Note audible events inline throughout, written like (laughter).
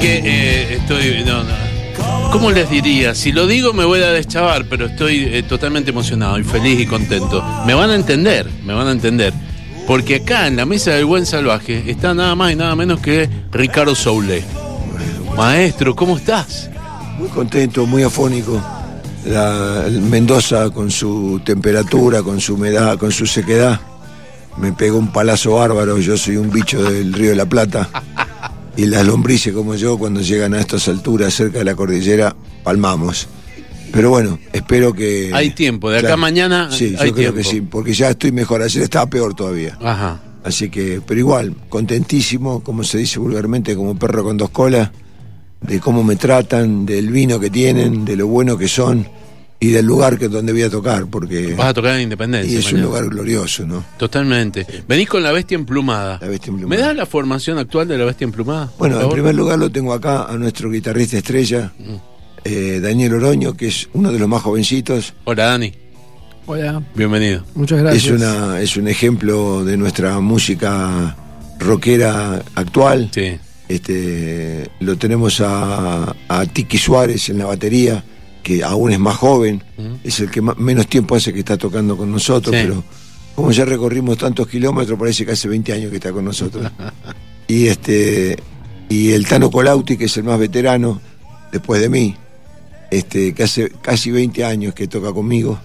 Que eh, estoy. No, no. ¿Cómo les diría? Si lo digo me voy a deschavar, pero estoy eh, totalmente emocionado y feliz y contento. Me van a entender, me van a entender. Porque acá en la mesa del buen salvaje está nada más y nada menos que Ricardo Soule. Maestro, ¿cómo estás? Muy contento, muy afónico. La, Mendoza con su temperatura, con su humedad, con su sequedad. Me pegó un palazo bárbaro, yo soy un bicho del Río de la Plata. Y las lombrices como yo, cuando llegan a estas alturas cerca de la cordillera, palmamos. Pero bueno, espero que... Hay tiempo, de acá a mañana Sí, yo creo tiempo. que sí, porque ya estoy mejor. Ayer estaba peor todavía. Ajá. Así que, pero igual, contentísimo, como se dice vulgarmente, como perro con dos colas, de cómo me tratan, del vino que tienen, de lo bueno que son y del lugar que donde voy a tocar, porque Vas a tocar en Independencia. y es un lugar glorioso, ¿no? Totalmente. Venís con la bestia emplumada. La bestia ¿Me emplumada. das la formación actual de la bestia emplumada? Bueno, en primer lugar lo tengo acá a nuestro guitarrista estrella, eh, Daniel Oroño, que es uno de los más jovencitos. Hola, Dani. Hola, Bienvenido. muchas gracias. Es, una, es un ejemplo de nuestra música rockera actual. Sí. Este, lo tenemos a, a Tiki Suárez en la batería, que aún es más joven, es el que ma- menos tiempo hace que está tocando con nosotros, Sí. pero como ya recorrimos tantos kilómetros, parece que hace 20 años que está con nosotros. (laughs) y este y el Tano Colauti, que es el más veterano, después de mí, este, que hace casi 20 años que toca conmigo.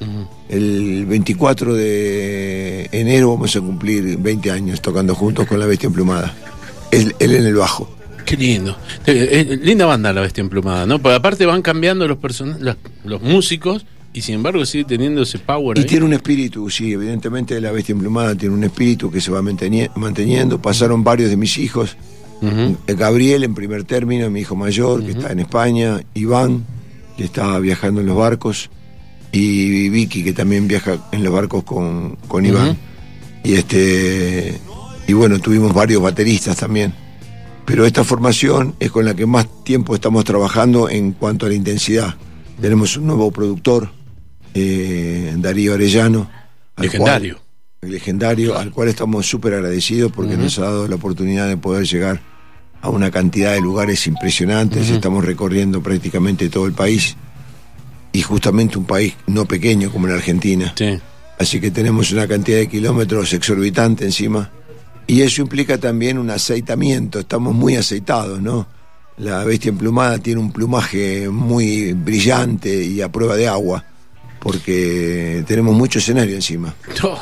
El 24 de enero vamos a cumplir 20 años tocando juntos con la bestia emplumada. Él, él en el bajo. Qué lindo. Eh, eh, linda banda la bestia emplumada, ¿no? Porque aparte van cambiando los los, los músicos y sin embargo sigue teniendo ese power Y ahí. tiene un espíritu, sí, evidentemente la bestia emplumada tiene un espíritu que se va manteni- manteniendo. Pasaron varios de mis hijos. Eh, Gabriel en primer término, mi hijo mayor, que está en España. Iván, que está viajando en los barcos. Y Vicky, que también viaja en los barcos con, con Iván. Y este y bueno, tuvimos varios bateristas también. Pero esta formación es con la que más tiempo estamos trabajando en cuanto a la intensidad. Tenemos un nuevo productor, eh, Darío Arellano. al Legendario. cual- legendario, al cual estamos súper agradecidos porque nos ha dado la oportunidad de poder llegar a una cantidad de lugares impresionantes. Estamos recorriendo prácticamente todo el país. Y justamente un país no pequeño como la Argentina. Sí. Así que tenemos una cantidad de kilómetros exorbitante encima. Y eso implica también un aceitamiento. Estamos muy aceitados, ¿no? La bestia emplumada tiene un plumaje muy brillante y a prueba de agua. Porque tenemos mucho escenario encima. (laughs) Oh,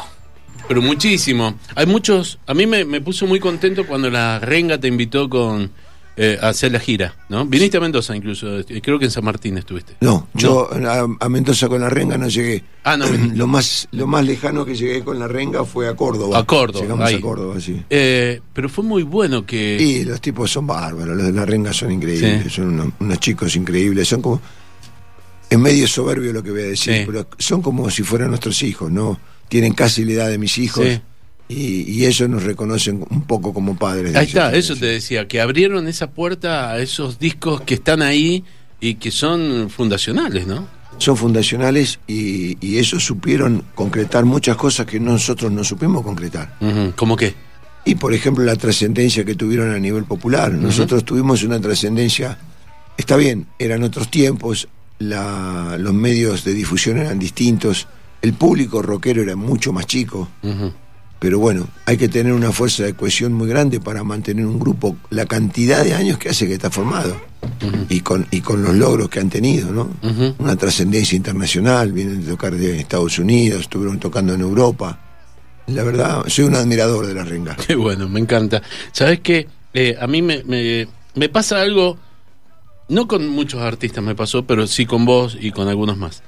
pero muchísimo. Hay muchos. A mí me, me puso muy contento cuando la Renga te invitó con eh, a hacer la gira, ¿no? Viniste a Mendoza incluso. eh, Creo que en San Martín estuviste. No, yo a, a Mendoza con la renga no llegué. Ah, no. (clears throat) lo más lo más lejano que llegué con la renga fue a Córdoba. A Córdoba, Llegamos ahí. a Córdoba, sí. Eh, pero fue muy bueno que. Y los tipos son bárbaros, los de la renga son increíbles, Sí. son unos, unos chicos increíbles, son como, es medio soberbio lo que voy a decir, Sí. pero son como si fueran nuestros hijos, ¿no? Tienen casi la edad de mis hijos Sí. Y, y ellos nos reconocen un poco como padres. de Ahí está, eso te decía, que abrieron esa puerta a esos discos que están ahí y que son fundacionales, ¿no? Son fundacionales y, y ellos supieron concretar muchas cosas que nosotros no supimos concretar. ¿Cómo qué? Y por ejemplo la trascendencia que tuvieron a nivel popular. Nosotros tuvimos una trascendencia, está bien, eran otros tiempos, la- los medios de difusión eran distintos, el público rockero era mucho más chico, Ujú. Pero bueno, hay que tener una fuerza de cohesión muy grande para mantener un grupo, la cantidad de años que hace que está formado y, con, y con los logros que han tenido, ¿no? Una trascendencia internacional, vienen de tocar de Estados Unidos, estuvieron tocando en Europa. La verdad, soy un admirador de la renga. Qué bueno, me encanta. ¿Sabes qué? Eh, a mí me, me, me pasa algo, no con muchos artistas me pasó, pero sí con vos y con algunos más.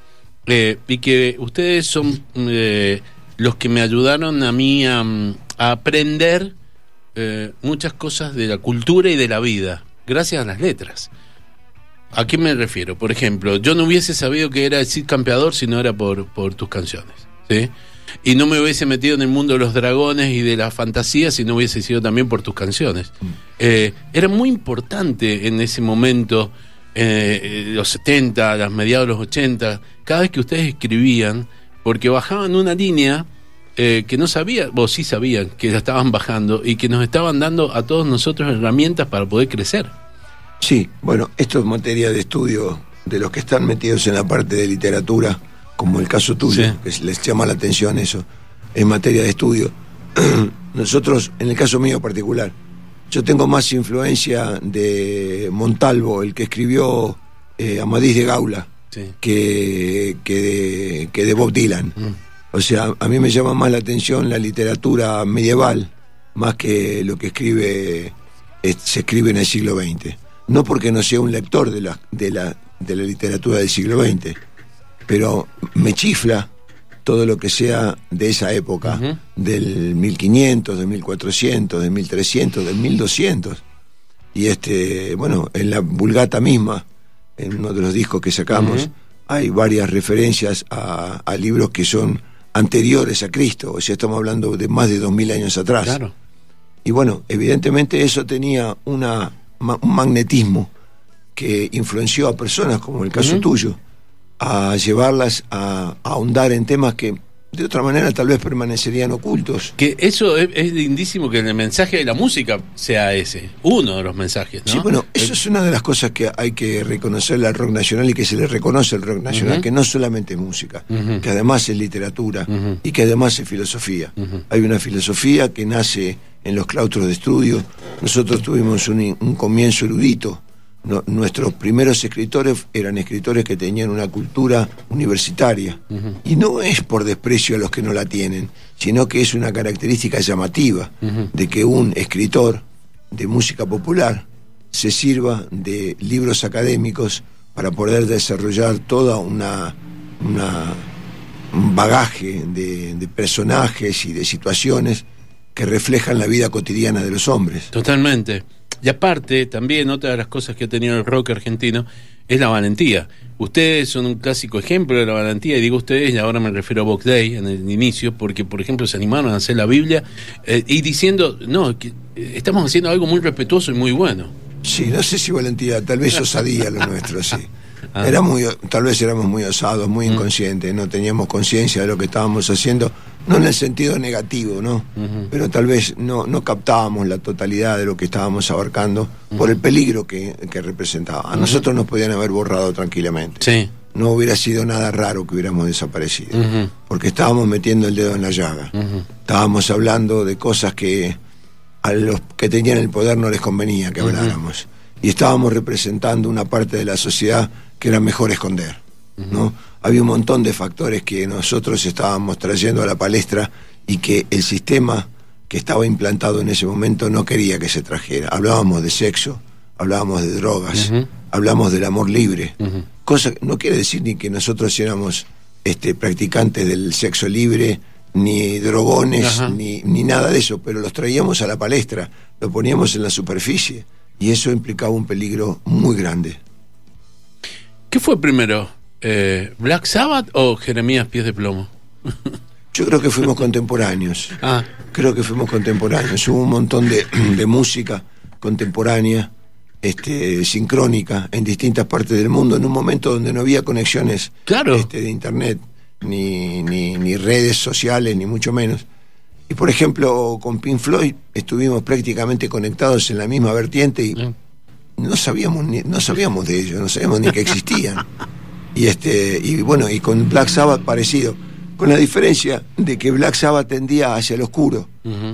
Eh, y que ustedes son eh, los que me ayudaron a mí a, mm, a aprender eh, muchas cosas de la cultura y de la vida, gracias a las letras. ¿A qué me refiero? Por ejemplo, yo no hubiese sabido que era el Cid Campeador si no era por, por tus canciones. ¿sí? Y no me hubiese metido en el mundo de los dragones y de la fantasía si no hubiese sido también por tus canciones. Eh, era muy importante en ese momento, eh, los 70, los mediados de los 80, cada vez que ustedes escribían, porque bajaban una línea eh, que no sabía, o sí sabían que la estaban bajando y que nos estaban dando a todos nosotros herramientas para poder crecer. Sí, bueno, esto es materia de estudio de los que están metidos en la parte de literatura, como el caso tuyo, Sí. que les llama la atención eso, es materia de estudio. (clears throat) Nosotros, en el caso mío particular, yo tengo más influencia de Montalvo, el que escribió eh, Amadís de Gaula, Sí. que, que, de, que de Bob Dylan. O sea, a mí me llama más la atención la literatura medieval, más que lo que escribe eh, se escribe en el siglo XX. No porque no sea un lector de la, de la, de la literatura del siglo XX, pero me chifla todo lo que sea de esa época, del 1500, del 1400, del 1300, del 1200. Y este, bueno, en la Vulgata misma, en uno de los discos que sacamos, hay varias referencias a, a libros que son anteriores a Cristo, o sea, estamos hablando de más de dos mil años atrás. Claro. Y bueno, evidentemente eso tenía una, un magnetismo que influenció a personas, como el caso tuyo, a llevarlas a, a ahondar en temas que de otra manera tal vez permanecerían ocultos. Que eso es, es lindísimo que el mensaje de la música sea ese, uno de los mensajes, ¿no? Sí, bueno, eso es una de las cosas que hay que reconocerle al rock nacional y que se le reconoce al rock nacional, que no solamente es música, que además es literatura y que además es filosofía. Hay una filosofía que nace en los claustros de estudio. Nosotros tuvimos un, un comienzo erudito. No- nuestros primeros escritores eran escritores que tenían una cultura universitaria. Y no es por desprecio a los que no la tienen, sino que es una característica llamativa de que un escritor de música popular se sirva de libros académicos para poder desarrollar toda una, una un bagaje de, de personajes y de situaciones que reflejan la vida cotidiana de los hombres. Totalmente. Y aparte, también otra de las cosas que ha tenido el rock argentino es la valentía. Ustedes son un clásico ejemplo de la valentía, y digo ustedes, y ahora me refiero a Box Day en el inicio, porque, por ejemplo, se animaron a hacer la Biblia eh, y diciendo, no, que eh, estamos haciendo algo muy respetuoso y muy bueno. Sí, no sé si valentía, tal vez osadía lo (laughs) nuestro, sí. Ah. Era muy, tal vez éramos muy osados, muy inconscientes, no teníamos conciencia de lo que estábamos haciendo, no en el sentido negativo, ¿no? Pero tal vez no, no captábamos la totalidad de lo que estábamos abarcando por el peligro que, que representaba. A nosotros nos podían haber borrado tranquilamente. Sí. No hubiera sido nada raro que hubiéramos desaparecido, porque estábamos metiendo el dedo en la llaga. Estábamos hablando de cosas que a los que tenían el poder no les convenía que habláramos. Y estábamos representando una parte de la sociedad que era mejor esconder. ¿no? Había un montón de factores que nosotros estábamos trayendo a la palestra y que el sistema que estaba implantado en ese momento no quería que se trajera. Hablábamos de sexo, hablábamos de drogas, Ujú. hablamos del amor libre. Cosa que no quiere decir ni que nosotros éramos este, practicantes del sexo libre, ni drogones, ni, ni nada de eso, pero los traíamos a la palestra, lo poníamos en la superficie y eso implicaba un peligro muy grande. ¿Qué fue primero? Eh, ¿Black Sabbath o Jeremías Pies de Plomo? (laughs) Yo creo que fuimos contemporáneos, Ah, creo que fuimos contemporáneos, hubo un montón de, (clears throat) de música contemporánea, este, sincrónica, en distintas partes del mundo, en un momento donde no había conexiones Claro. este, de internet, ni, ni, ni redes sociales, ni mucho menos. Y por ejemplo, con Pink Floyd estuvimos prácticamente conectados en la misma vertiente y. no sabíamos ni, no sabíamos de ellos, no sabíamos ni que existían. Y este, y bueno, y con Black Sabbath parecido, con la diferencia de que Black Sabbath tendía hacia el oscuro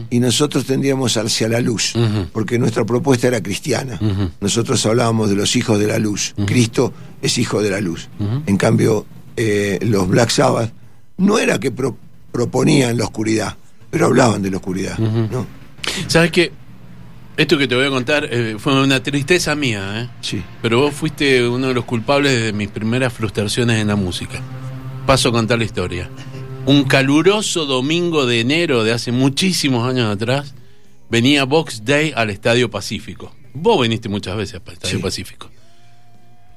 y nosotros tendríamos hacia la luz, porque nuestra propuesta era cristiana. Nosotros hablábamos de los hijos de la luz. Cristo es hijo de la luz. En cambio, eh, los Black Sabbath no era que pro- proponían la oscuridad, pero hablaban de la oscuridad. ¿Sabes qué? Esto que te voy a contar eh, fue una tristeza mía, ¿eh? Sí. Pero vos fuiste uno de los culpables de mis primeras frustraciones en la música. Paso a contar la historia. Un caluroso domingo de enero de hace muchísimos años atrás, venía Box Day al Estadio Pacífico. Vos viniste muchas veces al Estadio Sí. Pacífico.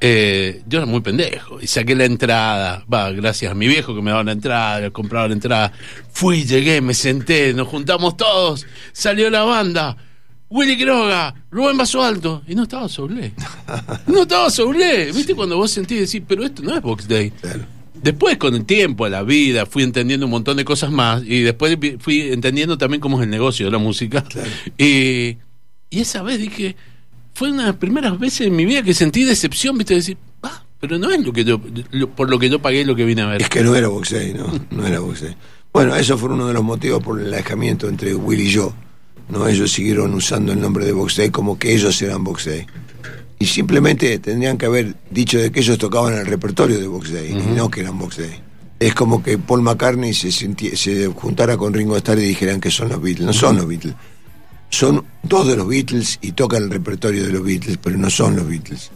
Eh, yo era muy pendejo y saqué la entrada. Va, gracias a mi viejo que me daba la entrada, compraba la entrada. Fui, llegué, me senté, nos juntamos todos. Salió la banda. Willy Quiroga, Rubén Vaso Alto. Y no estaba Soulé. No estaba Soulé. ¿Viste cuando vos sentís decir, pero esto no es Box Day? Claro. Después, con el tiempo, la vida, fui entendiendo un montón de cosas más y después fui entendiendo también cómo es el negocio de la música. Claro. Y, y esa vez dije, fue una de las primeras veces en mi vida que sentí decepción, viste, decir, ah, pero no es lo que yo, lo- por lo que yo pagué lo que vine a ver. Es que no era boxeo, no, no era boxeo. Bueno, eso fue uno de los motivos por el alejamiento entre Will y yo. No, ellos siguieron usando el nombre de Box Day como que ellos eran Box Day. Y simplemente tendrían que haber dicho de que ellos tocaban el repertorio de Box Day y no que eran Box Day. Es como que Paul McCartney se, senti- se juntara con Ringo Starr y dijeran que son los Beatles. No son los Beatles. Son dos de los Beatles y tocan el repertorio de los Beatles, pero no son los Beatles.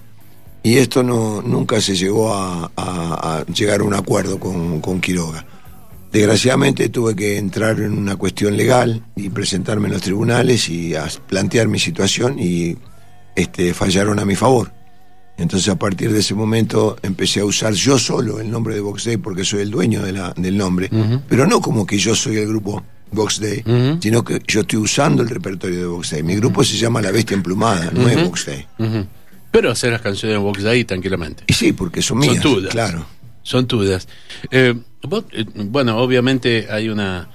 Y esto no, nunca se llegó a, a- a llegar a un acuerdo con, con Quiroga. Desgraciadamente tuve que entrar en una cuestión legal y presentarme en los tribunales y a plantear mi situación y este, fallaron a mi favor. Entonces a partir de ese momento empecé a usar yo solo el nombre de Box Day porque soy el dueño de la- del nombre, pero no como que yo soy el grupo Box Day, sino que yo estoy usando el repertorio de Box Day. Mi grupo se llama La Bestia Emplumada, no es Box Day. Pero hacer las canciones de Box Day tranquilamente. Y sí, porque son Son mías, tuyas. claro. Son tuyas. Eh, vos, eh, bueno, obviamente hay una.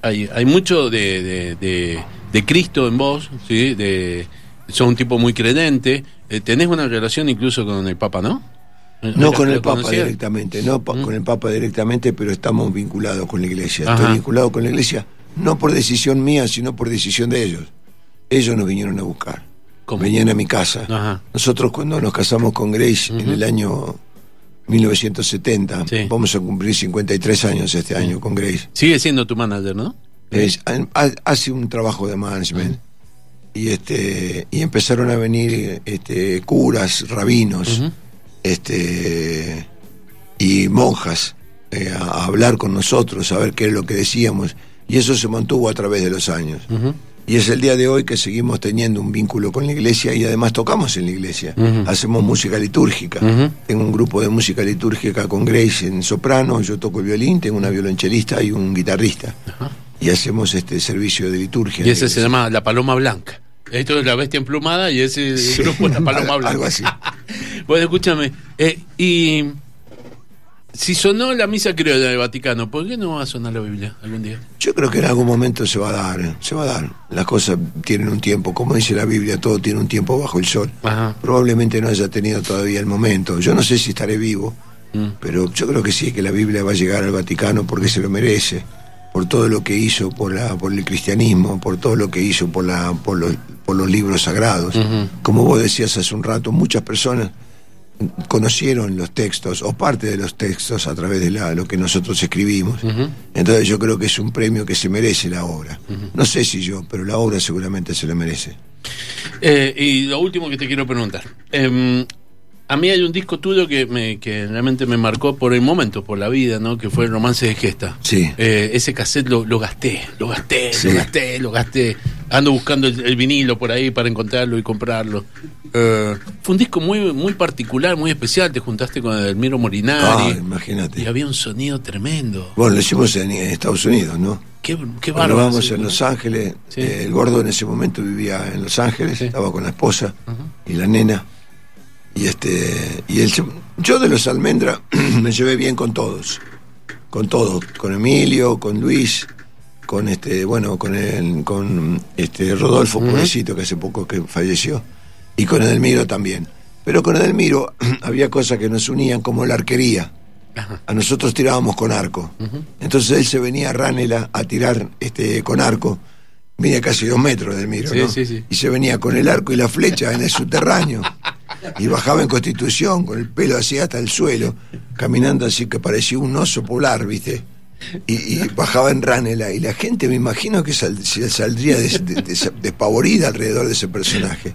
Hay, hay mucho de, de, de- de Cristo en vos, ¿sí? De, sos un tipo muy credente. Eh, tenés una relación incluso con el Papa, ¿no? No ¿Lo con el Papa conocías? directamente, no pa- con el Papa directamente, pero estamos vinculados con la Iglesia. Ajá. Estoy vinculado con la Iglesia, no por decisión mía, sino por decisión de ellos. Ellos nos vinieron a buscar. ¿Cómo? Venían a mi casa. Ajá. Nosotros cuando nos casamos con Grace en el año 1970, Sí. vamos a cumplir 53 años este año con Grace. Sigue siendo tu manager, ¿no? Es- ha- hace un trabajo de management y este y empezaron a venir este curas rabinos este y monjas eh, a, hablar con nosotros a ver qué es lo que decíamos y eso se mantuvo a través de los años Ujú. Y es el día de hoy que seguimos teniendo un vínculo con la iglesia y además tocamos en la iglesia hacemos música litúrgica Ujú. tengo un grupo de música litúrgica con Grace en soprano yo toco el violín tengo una violonchelista y un guitarrista y hacemos este servicio de liturgia. Y ese se llama La Paloma Blanca. Esto es la bestia emplumada y ese Sí, grupo es La Paloma (laughs) Blanca. algo así. (laughs) bueno, escúchame. eh, y si sonó la misa criolla del Vaticano, ¿por qué no va a sonar la Biblia algún día? Yo creo que en algún momento se va a dar, eh, se va a dar. Las cosas tienen un tiempo, como dice la Biblia, todo tiene un tiempo bajo el sol. Ajá. Probablemente no haya tenido todavía el momento. Yo no sé si estaré vivo, Mm. pero yo creo que sí, que la Biblia va a llegar al Vaticano porque se lo merece, por todo lo que hizo por, la, por el cristianismo, por todo lo que hizo por, la, por, los, por los libros sagrados. Como vos decías hace un rato, muchas personas conocieron los textos o parte de los textos a través de la, lo que nosotros escribimos. Entonces yo creo que es un premio que se merece la obra. No sé si yo, pero la obra seguramente se lo merece. Eh, y lo último que te quiero preguntar. Em, a mí hay un disco tuyo que, me, que realmente me marcó por el momento, por la vida, ¿no? Que fue el romance de Gesta. Sí. Eh, ese cassette lo, lo gasté, lo gasté, Sí. lo gasté, lo gasté. Ando buscando el, el vinilo por ahí para encontrarlo y comprarlo. Eh, fue un disco muy, muy particular, muy especial. Te juntaste con Elmiro Ah, Morinari. y imagínate. había un sonido tremendo. Bueno, lo hicimos en, en Estados Unidos, ¿no? Qué, qué bárbaro. vamos sí, en. Los Ángeles, Sí. eh, el gordo en ese momento vivía en Los Ángeles, Sí. estaba con la esposa y la nena. Y este y se- yo de los Almendra (clears throat) me llevé bien con todos. Con todos, con Emilio, con Luis, con este, bueno, con el, con este Rodolfo pobrecito que hace poco que falleció y con Edelmiro también. Pero con Edelmiro (clears throat) había cosas que nos unían como la arquería. Ajá. A nosotros tirábamos con arco. Entonces él se venía a Ranela a tirar este con arco. Mide casi dos metros del miro, Sí, ¿no? sí, sí. Y se venía con el arco y la flecha en el subterráneo. (laughs) Y bajaba en Constitución con el pelo así hasta el suelo, caminando así que parecía un oso polar, ¿viste? Y, y bajaba en Ranela. Y la gente me imagino que sal- saldría des- de- des- despavorida alrededor de ese personaje.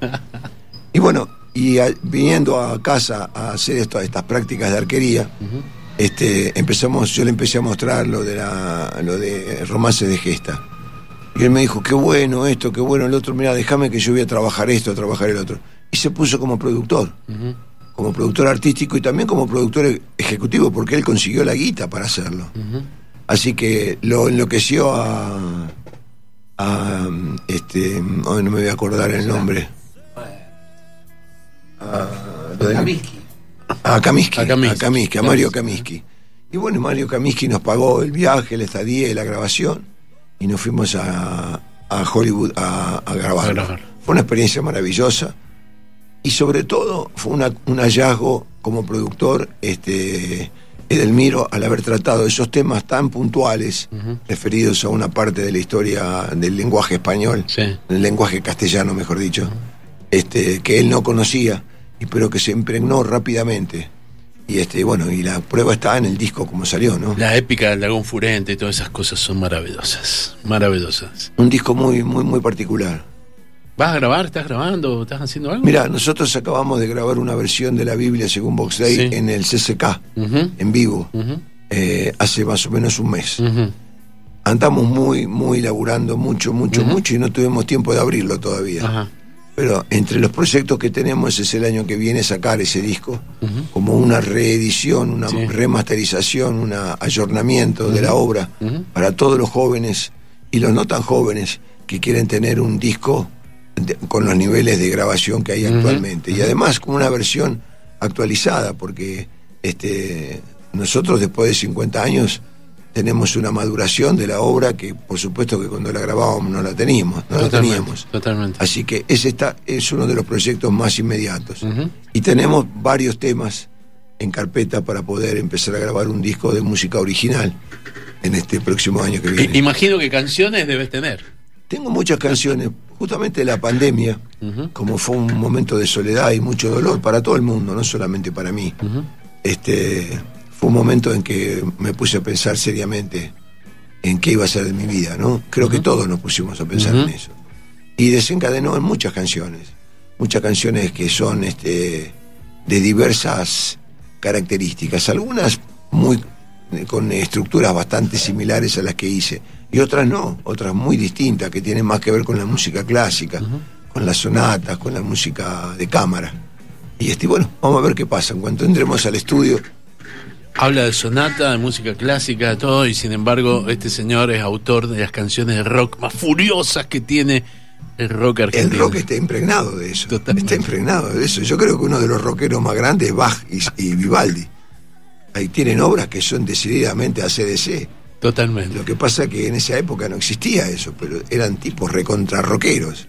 Y bueno, y a- viniendo a casa a hacer esto, estas prácticas de arquería, este, empezamos, yo le empecé a mostrar lo de la, lo de romance de gesta. Y él me dijo, qué bueno esto, qué bueno el otro, mira, déjame que yo voy a trabajar esto, a trabajar el otro. Y se puso como productor, como productor artístico y también como productor ejecutivo, porque él consiguió la guita para hacerlo. Así que lo enloqueció a, a este, hoy no me voy a acordar el nombre. A, de- a Kaminsky, A a Kaminsky. Kaminsky, a Mario Kaminsky. Y bueno, Mario Kaminsky nos pagó el viaje, la estadía y la grabación y nos fuimos a, a Hollywood a, a grabar. A grabar. Fue una experiencia maravillosa y sobre todo fue una- un hallazgo como productor este Edelmiro al haber tratado esos temas tan puntuales referidos a una parte de la historia del lenguaje español, Sí. del lenguaje castellano, mejor dicho, este, que él no conocía, y pero que se impregnó rápidamente. Y este, bueno, y la prueba está en el disco como salió, ¿no? La épica del dragón furente y todas esas cosas son maravillosas. Maravillosas. Un disco muy, muy, muy particular. ¿Vas a grabar? ¿Estás grabando? ¿Estás haciendo algo? Mira, nosotros acabamos de grabar una versión de la Biblia según Box Day Sí. en el CCK, en vivo, eh, hace más o menos un mes. Andamos muy, muy laburando mucho, mucho, mucho y no tuvimos tiempo de abrirlo todavía. Ajá. Pero entre los proyectos que tenemos es el año que viene sacar ese disco como una reedición, una Sí. remasterización, un ayornamiento de la obra para todos los jóvenes y los no tan jóvenes que quieren tener un disco de- con los niveles de grabación que hay actualmente. Y además como una versión actualizada, porque este, nosotros después de 50 años tenemos una maduración de la obra que por supuesto que cuando la grabábamos no la teníamos, no la teníamos. Totalmente. Así que ese está, es uno de los proyectos más inmediatos. Y tenemos varios temas en carpeta para poder empezar a grabar un disco de música original en este próximo año que viene. Imagino que canciones debes tener. Tengo muchas canciones, justamente la pandemia, como fue un momento de soledad y mucho dolor para todo el mundo, no solamente para mí. Este fue un momento en que me puse a pensar seriamente en qué iba a ser de mi vida, ¿no? Creo que todos nos pusimos a pensar en eso. Y desencadenó en muchas canciones, muchas canciones que son este de diversas características, algunas muy con estructuras bastante similares a las que hice y otras no, otras muy distintas que tienen más que ver con la música clásica, con las sonatas, con la música de cámara. Y este, bueno, vamos a ver qué pasa. En cuanto entremos al estudio, Habla de sonata, de música clásica, de todo, y sin embargo, este señor es autor de las canciones de rock más furiosas que tiene el rock el argentino. rock está impregnado de eso. Totalmente. Está impregnado de eso. Yo creo que uno de los rockeros más grandes es Bach y, y Vivaldi. Ahí tienen obras que son decididamente ACDC. Totalmente. Lo que pasa es que en esa época no existía eso, pero eran tipos recontra rockeros.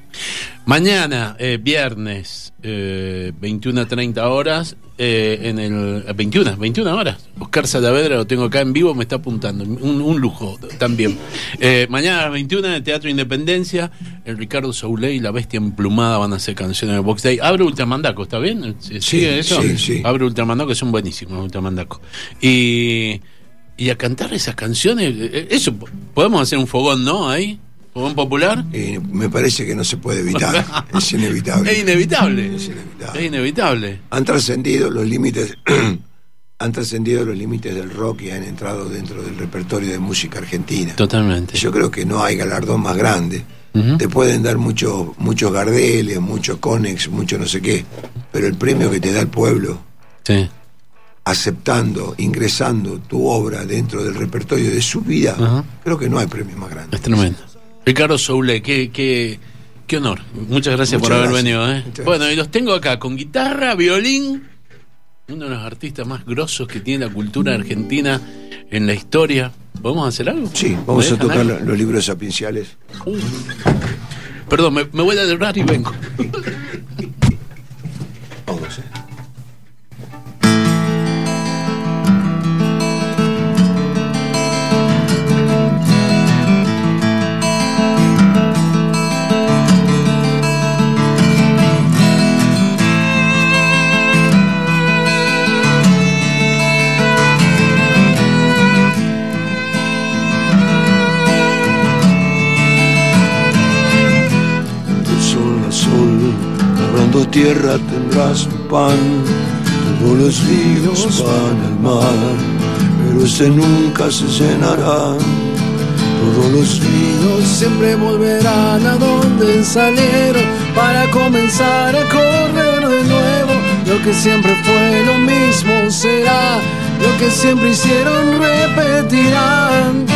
Mañana, eh, viernes, eh, 21 a 30 horas, eh, en el. eh, 21, 21 horas. Oscar Salavedra lo tengo acá en vivo, me está apuntando. Un, un lujo también. Eh, mañana a las 21 en el Teatro Independencia, el Ricardo Soule y la Bestia Emplumada van a hacer canciones de Box Day. Abre Ultramandaco, ¿está bien? ¿Sigue Sí, eso? sí, sí. Abre Ultramandaco, son buenísimos Ultramandaco. Y. Y a cantar esas canciones, eh, eso, podemos hacer un fogón, ¿no? Ahí, fogón popular. Y me parece que no se puede evitar. (laughs) es inevitable. Es inevitable. Es inevitable. Es inevitable. Han trascendido los límites. (clears throat) han trascendido los límites del rock y han entrado dentro del repertorio de música argentina. Totalmente. Yo creo que no hay galardón más grande. Te pueden dar muchos muchos Gardeles, muchos Conex, mucho no sé qué, pero el premio que te da el pueblo, Sí. Aceptando, ingresando tu obra dentro del repertorio de su vida, Ajá. creo que no hay premio más grande. Es tremendo. Ricardo Soule, qué, qué, qué honor. Muchas gracias Muchas por haber gracias. venido. ¿eh? Bueno, y los tengo acá con guitarra, violín. Uno de los artistas más grosos que tiene la cultura argentina en la historia. ¿Podemos hacer algo? Sí, ¿Me vamos a tocar algo? los libros sapienciales. Uh. Perdón, me, me voy a adorar y vengo. (laughs) tierra tendrás pan. Todos los ríos van al mar, pero ese nunca se llenará. Todos los niños siempre volverán a donde salieron para comenzar a correr de nuevo. Lo que siempre fue lo mismo será, lo que siempre hicieron repetirán.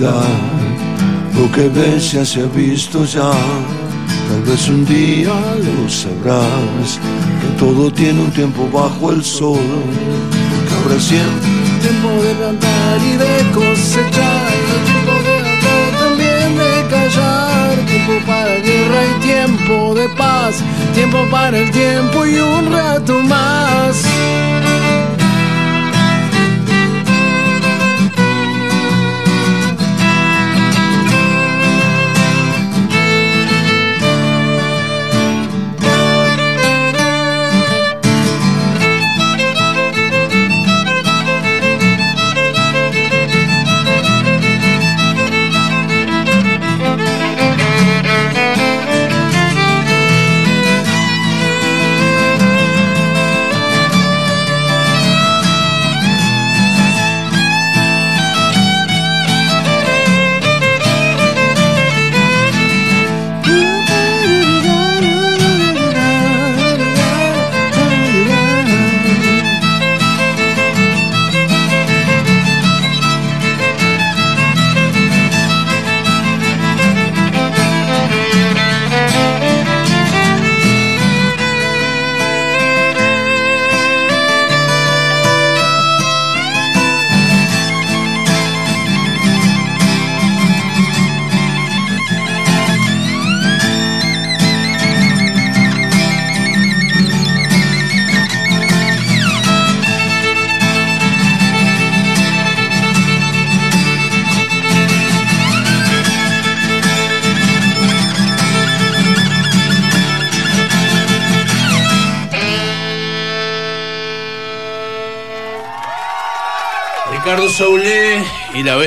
Lo que ves ya se ha visto ya, tal vez un día lo sabrás. Que todo tiene un tiempo bajo el sol, que habrá siempre tiempo de plantar y de cosechar, tiempo de hablar, también de callar, tiempo para guerra y tiempo de paz, tiempo para el tiempo y un rato más.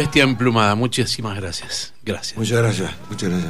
Bestia emplumada. Muchísimas gracias. Gracias. Muchas gracias, muchas gracias.